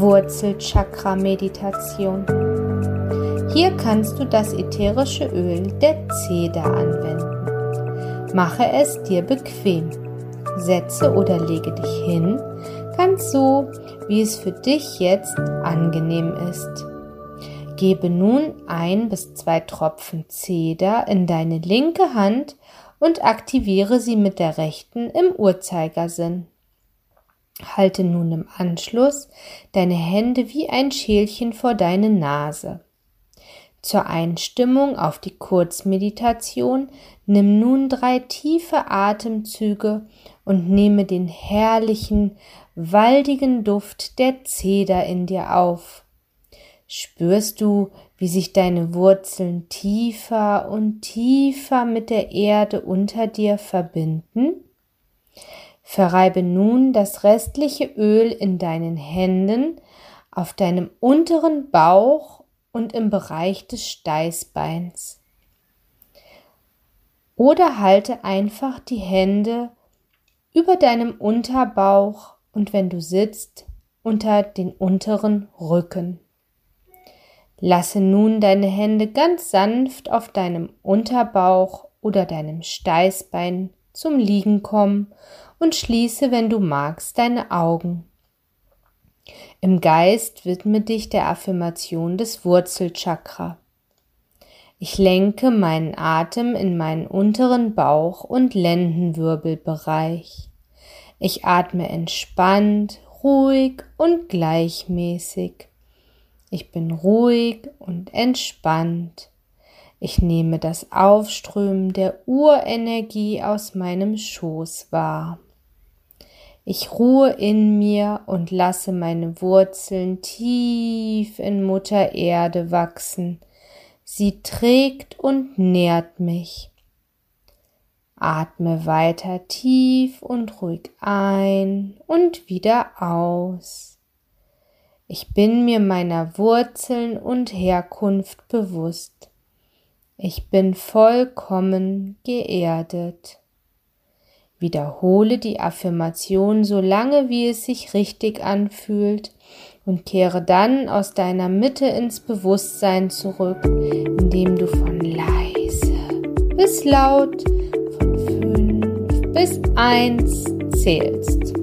Wurzelchakra-Meditation. Hier kannst du das ätherische Öl der Zeder anwenden. Mache es dir bequem. Setze oder lege dich hin, ganz so, wie es für dich jetzt angenehm ist. Gebe nun ein bis zwei Tropfen Zeder in deine linke Hand und aktiviere sie mit der rechten im Uhrzeigersinn. Halte nun im Anschluss deine Hände wie ein Schälchen vor deine Nase. Zur Einstimmung auf die Kurzmeditation nimm nun drei tiefe Atemzüge und nehme den herrlichen, waldigen Duft der Zeder in dir auf. Spürst du, wie sich deine Wurzeln tiefer und tiefer mit der Erde unter dir verbinden? Verreibe nun das restliche Öl in deinen Händen, auf deinem unteren Bauch und im Bereich des Steißbeins. Oder halte einfach die Hände über deinem Unterbauch und wenn du sitzt, unter den unteren Rücken. Lasse nun deine Hände ganz sanft auf deinem Unterbauch oder deinem Steißbein zum Liegen kommen und schließe, wenn du magst, deine Augen. Im Geist widme dich der Affirmation des Wurzelchakra. Ich lenke meinen Atem in meinen unteren Bauch- und Lendenwirbelbereich. Ich atme entspannt, ruhig und gleichmäßig. Ich bin ruhig und entspannt. Ich nehme das Aufströmen der Urenergie aus meinem Schoß wahr. Ich ruhe in mir und lasse meine Wurzeln tief in Mutter Erde wachsen. Sie trägt und nährt mich. Atme weiter tief und ruhig ein und wieder aus. Ich bin mir meiner Wurzeln und Herkunft bewusst. Ich bin vollkommen geerdet. Wiederhole die Affirmation so lange, wie es sich richtig anfühlt und kehre dann aus deiner Mitte ins Bewusstsein zurück, indem du von leise bis laut von fünf bis eins zählst.